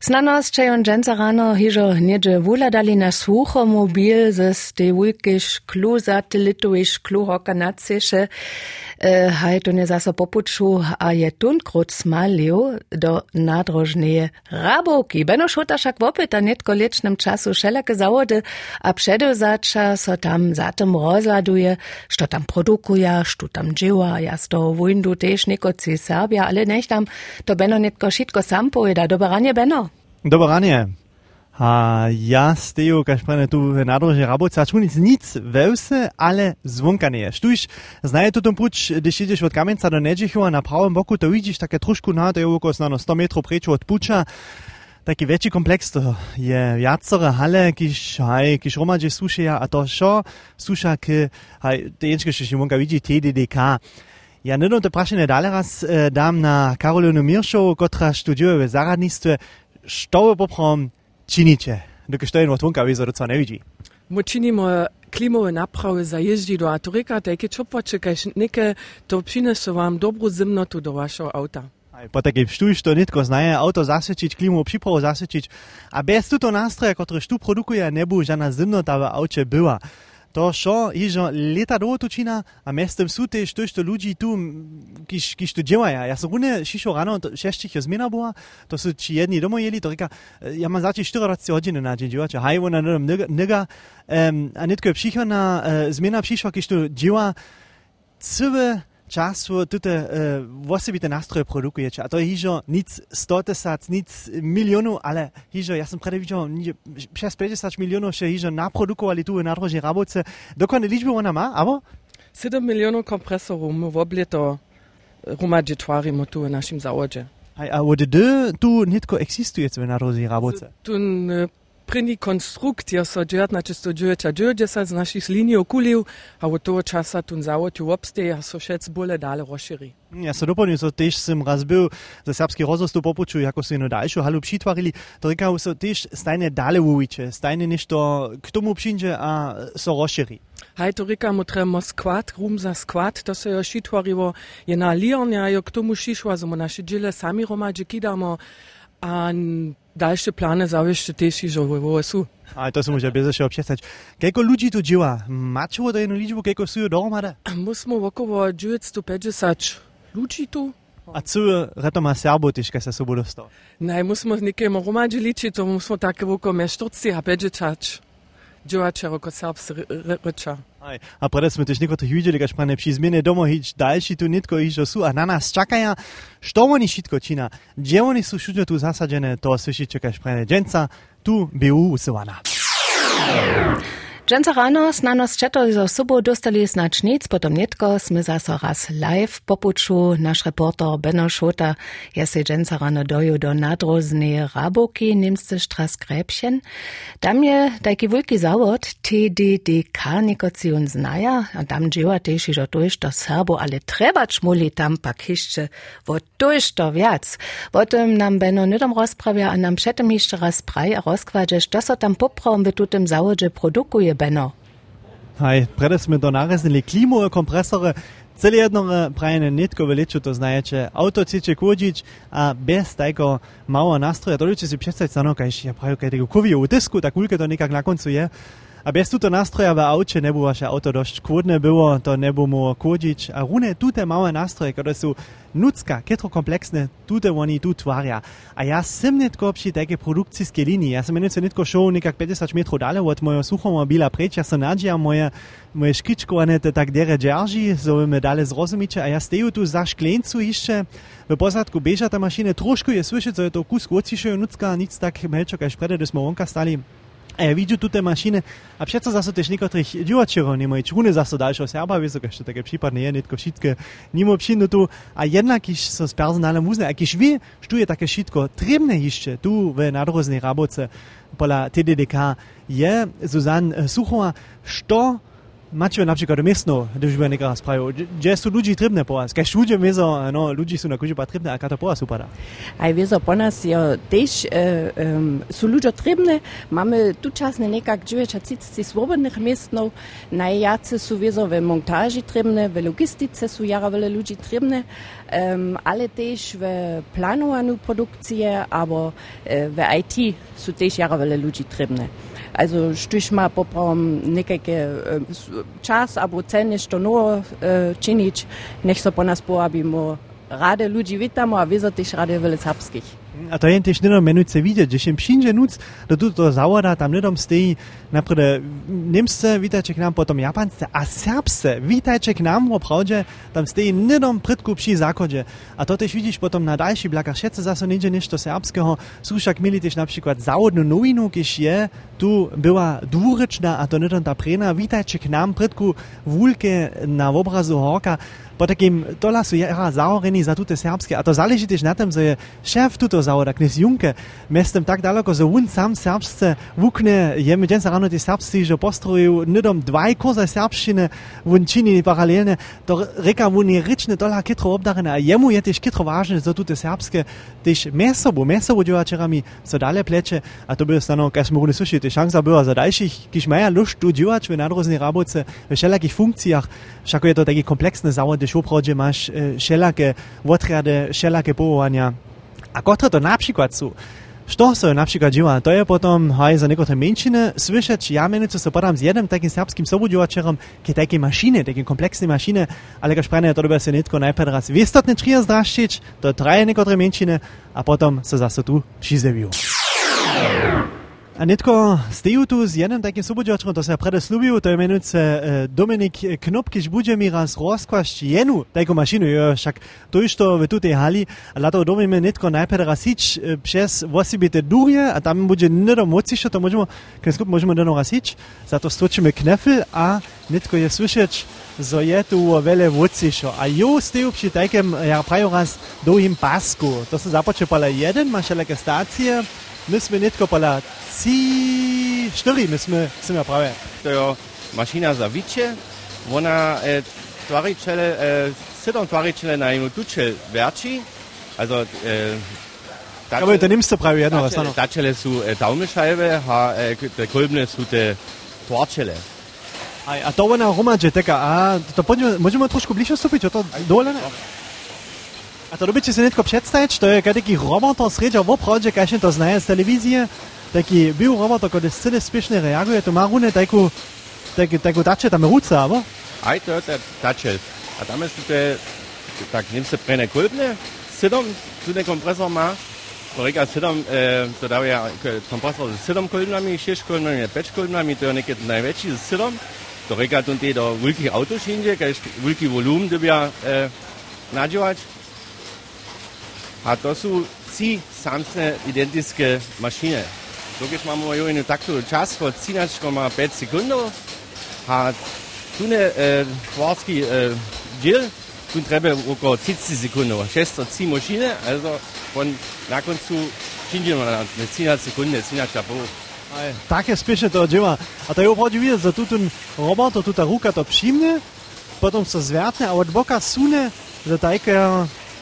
Znanost czeją dżęca rano hiżo niedzie wuladali na sucho mobil ze stewulkisz klu satelitowisz klu hokanacysze eh, hajto nie zaso popuczu, a je tun do nadrożnieje raboki. Beno szota szak a netko liecznym czasu szelakie zawody, a przedozacza so tam zatem rozladuje, što tam produkuje, što tam dzieła, jas to wujndu też niko ci Serbia, ale niech tam to beno netko szitko sam pojeda, dobranie beno. Dobranie. A ja steju, kaž prene tu v nadrože Rabovca, ču nic, wełse, ale zvonka nie je. Štuž, znaje tu tom puč, když ideš od Kamenca do Nedžichova na pravom boku, to vidíš také trošku na, to je okolo 100 metrov prečo od puča. Taki väčší komplex to je viacore hale, kiž, haj, kiž romadže sušia, a to šo suša k, haj, te jenčke, što si monka vidí, TDDK. Ja nedom to prašenie dále raz e, dám na Karolinu Miršovu, kotra študuje v zaradnictve, što poprom činicie? Dokud to jen od vonka vyzor docela nevidí. My činimo klimové naprawy zajeździ do Aturika, takie czopłacze, kaž neke to przyniesie wam dobrą zimnotu do waszego auta. Po takiej štuž to nitko znaje auto zasvečiť, klimu připravu zasvečiť. A bez tuto nástroja, ktoré štu produkuje, nebu žana zimnota v aute byla. to šo je že leta dolgo tučina, a mestem su te što što ljudi tu, kiš, kiš tu djelaja. Ja. Sam rune šišao rano, to, šešćih je zmena to su či jedni domo jeli, to reka, ja mam zači 14 hodine na džin djevača, haj ona nedam nega, a netko je pšiha na uh, zmena pšišva, kiš tu djela, cve, čas v tute uh, osobite nastroje produkujete. A to je hižo nic 100 tisac, nic milijonov, ale hižo, jaz sem predaj videl, přes 50 milijonov še hižo naprodukovali tu na drožje raboce. Dokonne ličbe ona ma, abo? 7 milijonov kompresorov v obleto e, rumadži tvarimo tu v našem zavodže. A, a od D tu netko eksistuje v na drožje raboce? Tu e, první konstrukt je so džert na čisto džerča džerča z našich linij okuliv, a od toho časa tu závodju obsteje a so šec bole dale rozširi. Ja sa doplňujem, so tiež som raz byl za serbský rozhostup popučuj, ako si jednu ďalšiu halu přitvarili, to rekajú so tiež stajne dale uviče, stajne nešto k tomu přinže a so rozširi. Hej, to rekamo tremo skvat, rum za skvat, to se jo šitvarivo je na Lionja, jo k tomu šišu, a zomo naše džile sami romadže kidamo, a dalsze plany zawieszczy też i żołowo są. Ale to się może bez się obsiecać. Kieko ludzi tu działa? Macie to jedną liczbę, kieko są dohromady? Musimy około 950 ludzi tu. A co reto ma Serbo też, kiedy się dostał? Nej, musimy niekiemu romadzi liczyć, to musimy takie około 40 a 50 jako serbscy rycza. A preto sme tiež niekto videli, keď pane pri zmene domov hič ďalší tu nitko išlo sú a na nás čakajú, što oni všetko čina, kde oni sú všude tu zasadené, to slyšíte, keď pane dženca, tu BU usilovana. Dżęca rano z nanos četo zo subo dostali značnic, potom netko sme zaso raz live popuču. nasz reporter Benno Šota je se džęca rano doju do nadrozne raboki nemste štras Gräbchen. Tam je tajki vulki zavod TDDK nikocion znaja, a tam dživa teši do tojšto serbo, ale treba čmuli tam pak hišče vo tojšto vjac. Potem nam Benno nedom rozpravja, a nam šetem hišče raz praj a rozkvađe, što so tam popravom tutem produkuje Benno. Hej, predes sme to nareznili klimové kompresore, celé jedno prajene nitko veliču, to znajete, auto chcete kúdiť a bez tajko malého nástroja, to ľudí si predstaviť sa, no, kaj ja prajú, kaj tego koviju utisku, tak veľké to nekak na koncu je. A bez tuto nástroja v aucie nebu vaše auto dosť kôdne było, to nebu mu kúdiť. A rune tute malé nástroje, ktoré sú nucka, ketro komplexne, tute oni tu tvaria. A ja sem netko przy také produkcijské linii. Ja som jednoducho netko šel nekak 50 metrov dále od mojho suchomobila preč, ja som nadžia moje, moje škičkovane to tak dere džerži, so me dále zrozumiče. A ja steju tu za šklencu ešte, v posadku beža ta mašina, trošku je slyšet, že je to kus kôcišejo nucka, nic tak melčo, kaž prede, da smo vonka stali. E, widzę tu maszyny, a przecież zase też niektórych dziłaczyrów nie ma i czuny zase dalsze serba, wiesz, jeszcze takie przypadne je, nie tylko wszystkie, nie ma przyjdu tu, a jednak iż z personalem uzna, jak iż wie, że je takie wszystko trybne jeszcze tu w nadroznej rabocie pola TDDK, je Zuzan Suchowa, co macie na przykład miestno, gdyż by niektórzy sprawił, gdzie są ludzi trybne po nas, kiedy ludzie miedzą, no, ludzi są na kuzie potrzebne, a kata po nas upada. A wiedzą po nas, ja też e, um, są ludzie trybne, mamy tu czasne niekak 930 swobodnych miestno, najjacy są wiedzą w montaży trybne, w logistyce są jara wiele ludzi trybne, um, ale też w planowaniu produkcji, albo e, w IT są też jara wiele ludzi trybne. Also štuž ma poprom nekajke čas, abo cene, što novo činič, nech so po nas poabimo. Rade ludzi witamo, a też rade wiele da je tež nedom menujce vidieť, že im přinže nuc do tuto závoda, tam nedom stejí napríklad Nemce, vítajte k nám, potom Japance a Serbce, vítajte k nám, opravde, tam stejí nedom prytku při zákode. A to tež vidíš potom na další blakách, šetce zase nejde nešto serbského, sú však mili tež napríklad závodnú novinu, kež je tu była dwuryczna, a to nedom ta prena, vítajte k nám, prytku vúlke na obrazu horka, po takim, to lasu jera zaoreni za tute serbské, a to záleží tež na tom, že je šéf tuto zaura, knez Junke, mestem tak daleko za un sam serbsce vukne, je medžen zarano ti serbsci že postroju nedom dvaj koza serbščine vun čini paralelne, to reka vun je rične dola kitro obdarene, a jemu je tež kitro važne za tute serbske, tež meso bo, meso bo djevačerami, so dalje pleče, a to bi ostano, kaj smo mogli slušati, šansa bila za daljših, kiš maja lušt tu djevač v nadrozni raboce, v šelakih funkcijah, šako je to taki kompleksne zavode, šoprođe maš šelake odrede, šelake povolanja. A kotre to na przykład są? Što se na przykład dzieje, to je potom haj za niektóre mężczyzny słyszeć, ja mianowicie se podam z jednym takim serbskim sobudziłaczerem, kie takie maszyny, takie kompleksne maszyny, ale jak szprane, to dobe se nitko najpierw raz wiestotne trzy zdraszczyć, to traje niektóre mężczyzny, a potom se zase tu przyzewią. A netko steju tu z jednym takim sobodziaczem, to se prede slubił, to je menujúce Dominik Knop, kiž bude mi raz rozkłaść jenu taką maszynę, jo, však to już to w tutej hali, a lato domimy netko najpierw raz ić przez osobite durje, a tam będzie nie do mocy, to możemy, kiedy możemy do raz ić, za to stoczymy knefel, a netko je słyszeć, zo je tu wiele wódciszo. A jo steju przy takim, ja prajo raz długim pasku, to se započe pala jeden, masz jakie stacje, mi smo netko pola ci, štiri mi smo, se. To je mašina za viče, ona eh, tvaričele, eh, sedem tvaričele na eno tuče verči, also eh, Tačele, Aber da nimmst du jedno su eh, daumenscheibe, ha, eh, te kolbne su te tvarčele. A, a to ona romađe, teka, a to možemo trošku bliže stupiti, o to dole? A to robíte si netko představit, to je taký robot z Rage of Project, až to znaje z televizie, taký byl robot, který celé reaguje, to má rune takovou, tak, takovou tače tam ruce, abo? Aj to je tače. A tam je to tak ním se prene kulpne, sedom, tu kompresor má, Kolega sedom, e, to dávajú e, kompresor s sedom kolumnami, šest kolumnami, päť kolumnami, to je nekedy najväčší s sedom. To reka tu do veľkých autošinde, keď veľký volum dobia e, nadžívať. A to są trzy samsne identyczne maszyny. Dokąd mamy już taki czas, po 13,5 sekundów, a tu nie twarski e, dziel, tu trzeba około 30 sekund, 6 3 maszyny, also von na końcu činimo na 13 sekunde, 13 pół. Takie spieszne to dzieła. A to je opravdu vidieť, že tu ten robot, tu ta ruka to přijmne, potom se zvrtne a od boka sune, že také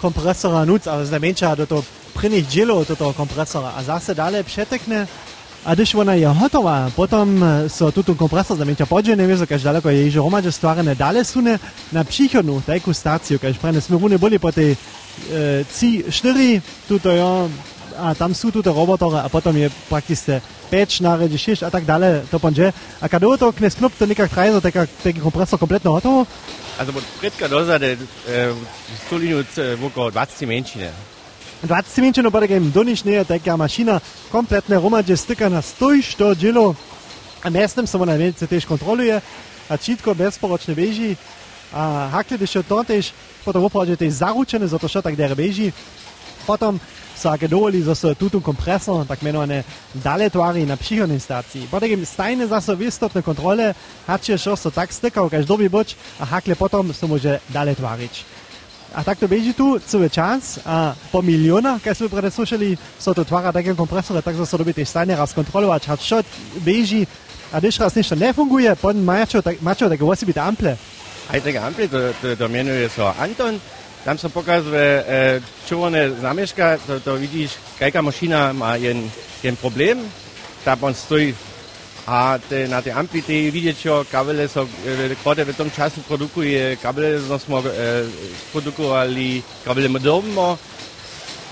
kompresora nuc, ale znamenča do toho prvných dzielów do toho kompresora. A zase dalej przetekne, a když ona je hotová, potom so tuto kompresor znamenča podže, neviem, kaž daleko je již hromadže stvarene, dalej sune na příchodnú tajku stáciu, kaž prene sme rune boli po tej e, C4, tuto jo, a tam sú tuto robotore a potom je prakticky 5, naredi 6 a tak dalej, to ponže. A kada to knes knop, to nekak traje, so taký kompresor kompletno hotovo, Also od predka dozade e, stolinu okolo 20 menšine. 20 minut no potem donišne je taka mašina kompletne romadže styka na stoj, što džilo. A miestem sa ona velice tež kontroluje a čitko bezporočne beží. A hakli, když to tež potom opravdu tež zaručené, za to, čo tak der beží. Potom sa ak dovoli zase tuto kompresor, tak menované dalej tvári na příchodnej stácii. Potom stajne zase v istotné kontrole, hačie šo so tak stykał, kaž doby boč a hakle potom sa môže dalej tváriť. A tak to beží tu celý čas a po milionach, keď sme prede slušali, so to tvára také kompresore, tak sa doby tej stajne raz kontrolovať, a čo beží A když raz nešto nefunguje, potom mačo, tak, mačo také musí být ample. Aj tak ample, to, to, to menuje sa Anton. Tam sa pokazuje e, červené znamieška, to, to vidíš, kajka mašina má jen, jen problém, tam on stojí a te, na tej ampli te vidieť, čo kabele so, e, kode v tom času produkuje, kabele no smo e, produkovali, kabele moderno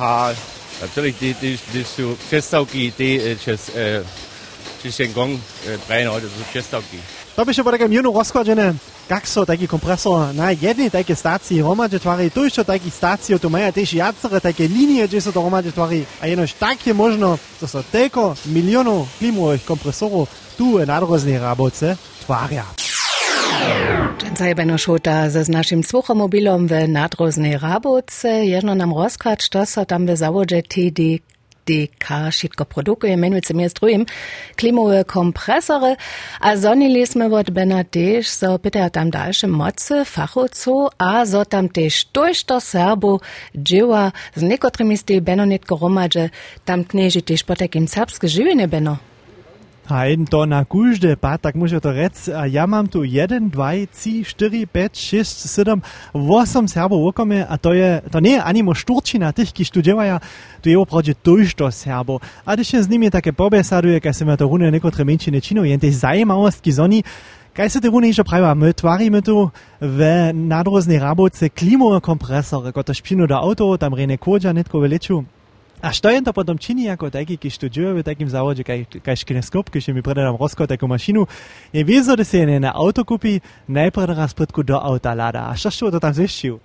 a natürlich die, die, die sú přestavky, tie, čes, e, čes ten gong e, praje, no, to sú přestavky. Da bist du aber gegen rozkładzione gakso taki kompresor na jednej takiej stacji romadzie twary, tu jeszcze takich stacji, tu mają też jacyre takie linie, gdzie są to romadzie twary, a jenoś takie można, to są tylko milionów klimowych kompresorów tu na różne raboce twarja. Dżęca jebeno šuta ze z našim sluchomobilom v nadroznej raboce, jedno nam rozkač, to so tam v zavode TD DK Šitko je meni se mi je klimove kompresore, a zonili smo od Bena tež, so pitajo tam daljše moce, fahovcu, a so tam tež tojšto serbo, dživa, z nekotrimi sti Beno netko romadže, tam kneži tež potekim srpske živine Beno. Hej, to na kúžde pátak môže to rec. A ja mám tu 1, 2, 3, 4, 5, 6, 7, 8 Serbov okome a to je, to nie je ani mo šturčina tých, ki študevaja, tu je opravdu tojšto Serbov. A když s nimi také pobesaduje, kaj sa ma to rune nekotre menšine činov, jen tej zajímavostky zoni, Kaj se te rune išo praviva? My tvaríme tu v nadroznej rabovce klimové kompresory, ko to špinu do auto, tam rene kodža netko veleču. A što je to potom čini ako taki, ki študuje takim zavode, kaj, kaj škineskop, ki še mi predam rozkot tako mašinu, je da se je na auto kupi, najprej do auta lada. A što što to tam zvišil?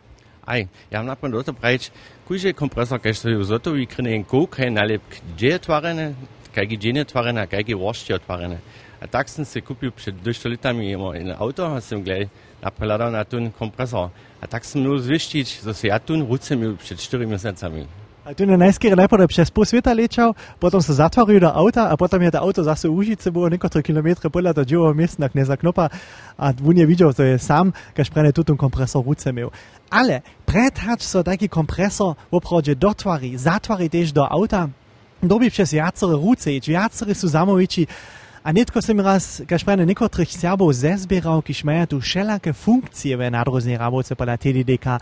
Aj, ja mam napon do to pravič, kujže kompresor, kaj stojí v zotovi, krene en kaj nalep gdje je tvarene, kaj gdje je tvarene, kaj je vošće tvarene. A tak sem se kupil pred dvesto letami in auto, a sem gledal napreladal na ten kompresor. A tak sem mu zvištiť, že ja tu ruce mi pred 4 mesecami. A tu na najskere najprve přes pol sveta lečal, potom se zatvoril do auta a potom je to auto zase užice było niektóre kilometre podľa toho dzieło miestna kneza knopa a on je videl, to je sám, kaž prene tutun kompresor ruce miał. Ale prethač so taki kompresor opravdu dotvári, zatvári tež do auta, dobi přes jacere ruce, ič jacere sú zamoviči, a netko sem raz, kaž prene niektorých Serbov zezbieral, kiž majú tu všelaké funkcie v nadroznej rabovce podľa TDDK.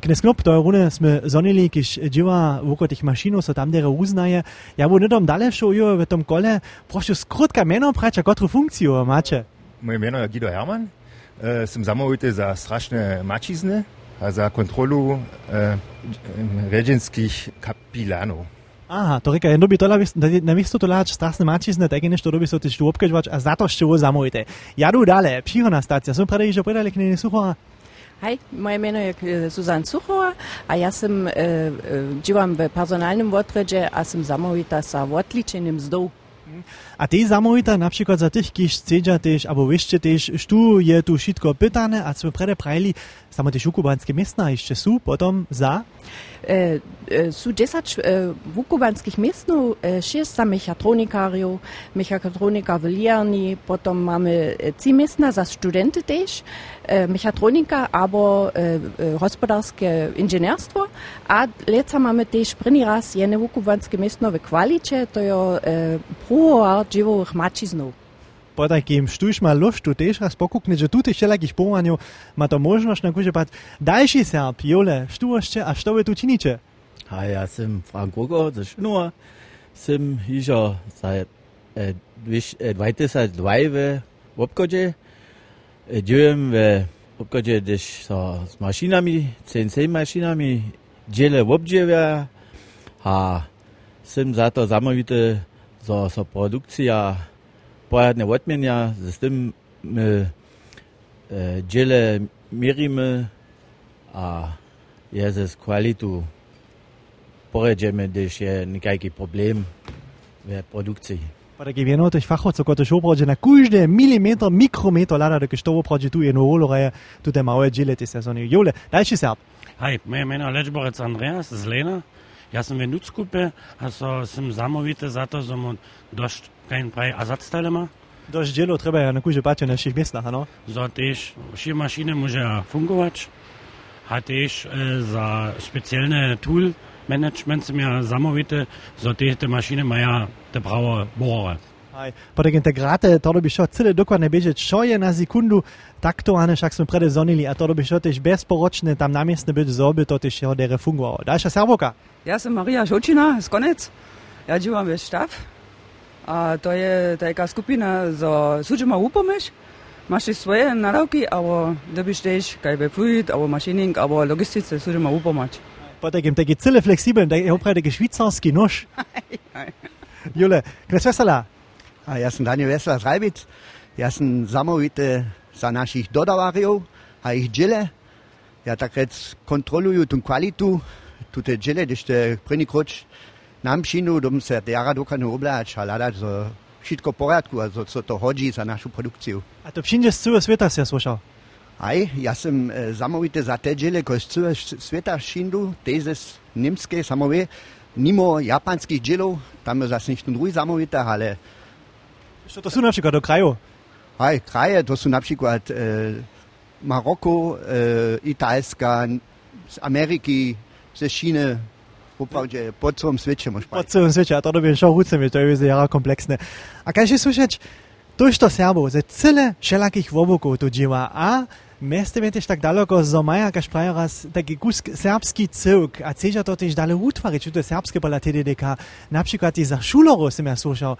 k je rune jsme zonili, když dživa vukotih mašinu, so tam dere uznaje. Já budu nedom dále šo v tom kole, prošu skrutka jméno, prač, a kterou funkci máte? Moje jméno je Guido Herman, jsem sem zamovite za strašné mačizny a za kontrolu e, e ređenskih. Aha, to říká, jen doby tohle, na místo tohle strasné mačizny, tak než to doby jsou ty šťůbkačvač a za to štůvo zamovitý. Já jdu dále, příhodná stácia, jsem pravdě, že podali k nej suchá. Hej, moje meno je Suzan Suchova a ja sam e, e, dživam v personalnym odredzie, a sam zamovita sa odličenim zdou. A ty zamovita na przykład za tych, kiż chcedza też, albo wieszcie też, sztu je tu wszystko pytane, a co prede prajli, samo też ukubanskie miestna jeszcze są, potom za? E, e, sú 10 e, vukubanských miestnov, e, 6 za mechatronikárov, mechatronika v Lierni, potom máme 3 miestna za studenty e, Äh, mechatronika, aber äh, äh, gospodarske inženjerstvo, a let sama me tež prvi raz je neukubanske mestnove to je pruhoar živovih mačiznov. Podaj, ki jim štuš malo luštu, tež raz pokukne, že tudi še lekih pomanju, ima to možnost na kuže pat, daljši se, jole, štuošče, a što tu činiče? A ja sem Frank Rugo, ze Schnur, sem hižo seit 2002 v Wobkodje, Dziełem w obchodzie też so, z maszynami, CNC maszynami, dzielę w obdziewie, a som za to zamówity, so, so produkcja pojadne odmienia, z tym my e, mierimy, a je z kwalitu pojedziemy, gdyż je nikajki problem w produkcji. Pa da wieno tych fachowców, którzy opradzie na każdy milimetr, mikrometr lada, da to opradzie tu jedno roloreje, tu te małe dziele te sezony. Jole, dalszy serb. Hej, moje meno Lečborec Andreas z Lena. Ja sam v Nuckupe, a so sem zamovite za to, da mu došť kein praj Ersatzteile ma. Dość dzielo trzeba ja na kuzie patrzeć na naszych miestach, no? So też wsze maszyny może fungować. A też e, za specjalne tool management są ja zamówite, so też te maszyny mają te prawe bohre. Aj, potek integrate, to by šlo celé dokładne biežeť, čo je na sekundu, takto, ane, však sme prede zonili, a to by šlo tež bezporočne tam namiestne byť zoby, to tež jeho dere fungovalo. Ďalšia servoka. Ja som Maria Šočina z Konec. Ja žívam ve Štav. A to je taká skupina zo Sučima Upomeš. Máš svoje naravky, alebo dobiš tež kaj be fluid, alebo mašining, alebo logistice Sučima Bei der gibt es viele flexibel, der hochbreitige Schweizer Skinusch. Jule, grüß Wessela. Ah, ja, sind Daniel Wessela Reibitz. Ja, sind Samoite eh, Sanashich Dodavario, Haich Gille. Ja, da jetzt Kontrolle und qualitu. Tute Gille, ist der Prinikrutsch. Namshinu, dum se Jara Dokanu Oblad, Schalada, so. Wszystko w porządku, a co to chodzi za naszą produkcję. A to przyjdziesz cały świat, ja słyszał. Aj, ja sam e, samovite zateđele koje sve sveta šindu, teze nimske samove, nimo japanskih dželov, tam je zase ništo drugi samovite, ale... Što to su na do kraju? Aj, kraje, to su na przykład e, Maroko, e, Italska, z Ameryki, ze Chiny, Uprawdzie, po całym świecie można Po całym świecie, a to dopiero szorucem, to jest jara kompleksne. A kaj się słyszeć, to Serbov, ze celé všelakých vobokov tu díva a Meste mi tak daleko zo maja, kaž praje raz taki kus serbski cyrk, a ceža to tež dale utvariť, čo to je serbske pola TDDK, napríklad i za šulorov som ja slušal.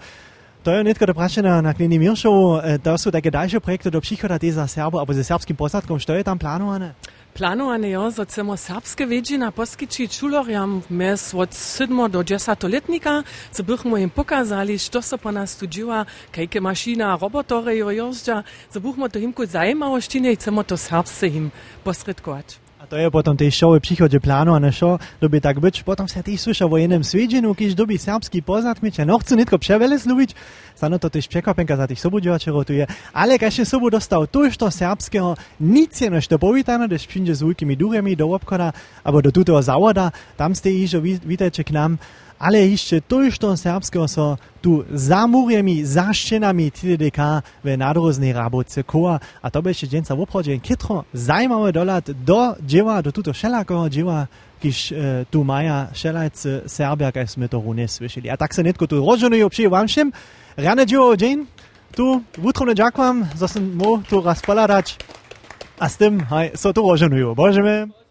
To je netko doprašené na Klini Miršov, to sú také ďalšie projekty do příchoda za Serbo, alebo ze serbským posadkom, čo je tam plánované? Planowane je, że chcemy serbskie wiedzina poskiczyć szuloriam mes od 7 do 10 letnika, co bychom im pokazali, co se po nas tu dzieła, jakie maszyna, robotory jeżdża, co bychom to imku zajmawości, chcemy to serbskie im posredkować. to je potom tej šove přichodže plánované šo, doby tak byč, potom se ty slyšel o jenem svědžinu, když doby serbský poznatmiče, no chci nitko převele slubič, stano to tyž překvapenka za těch sobudivačerov tu je, ale kaž je sobu dostal to, što serbského nic je než to povítano, když přijde s vůjkými duremi do obchoda, abo do tutého závoda, tam jste již vítajte k nám, ale ište toľšto serbskeho so tu za muriemi, za štenami TDDK v nadroznej raboce koa. A to by ešte deň sa voprode kytro zajímavé doľad do dživa, do tuto všelakého dživa, kiž e, eh, tu maja šelajce eh, Serbia, kaj sme to rune slyšeli. A tak sa netko tu rozženujú, pšiju vám všem. Rane dživo deň, tu vútrovne ďakujem, zase mu tu raz poladať. A s tým, hej, so tu rozženujú. Božeme.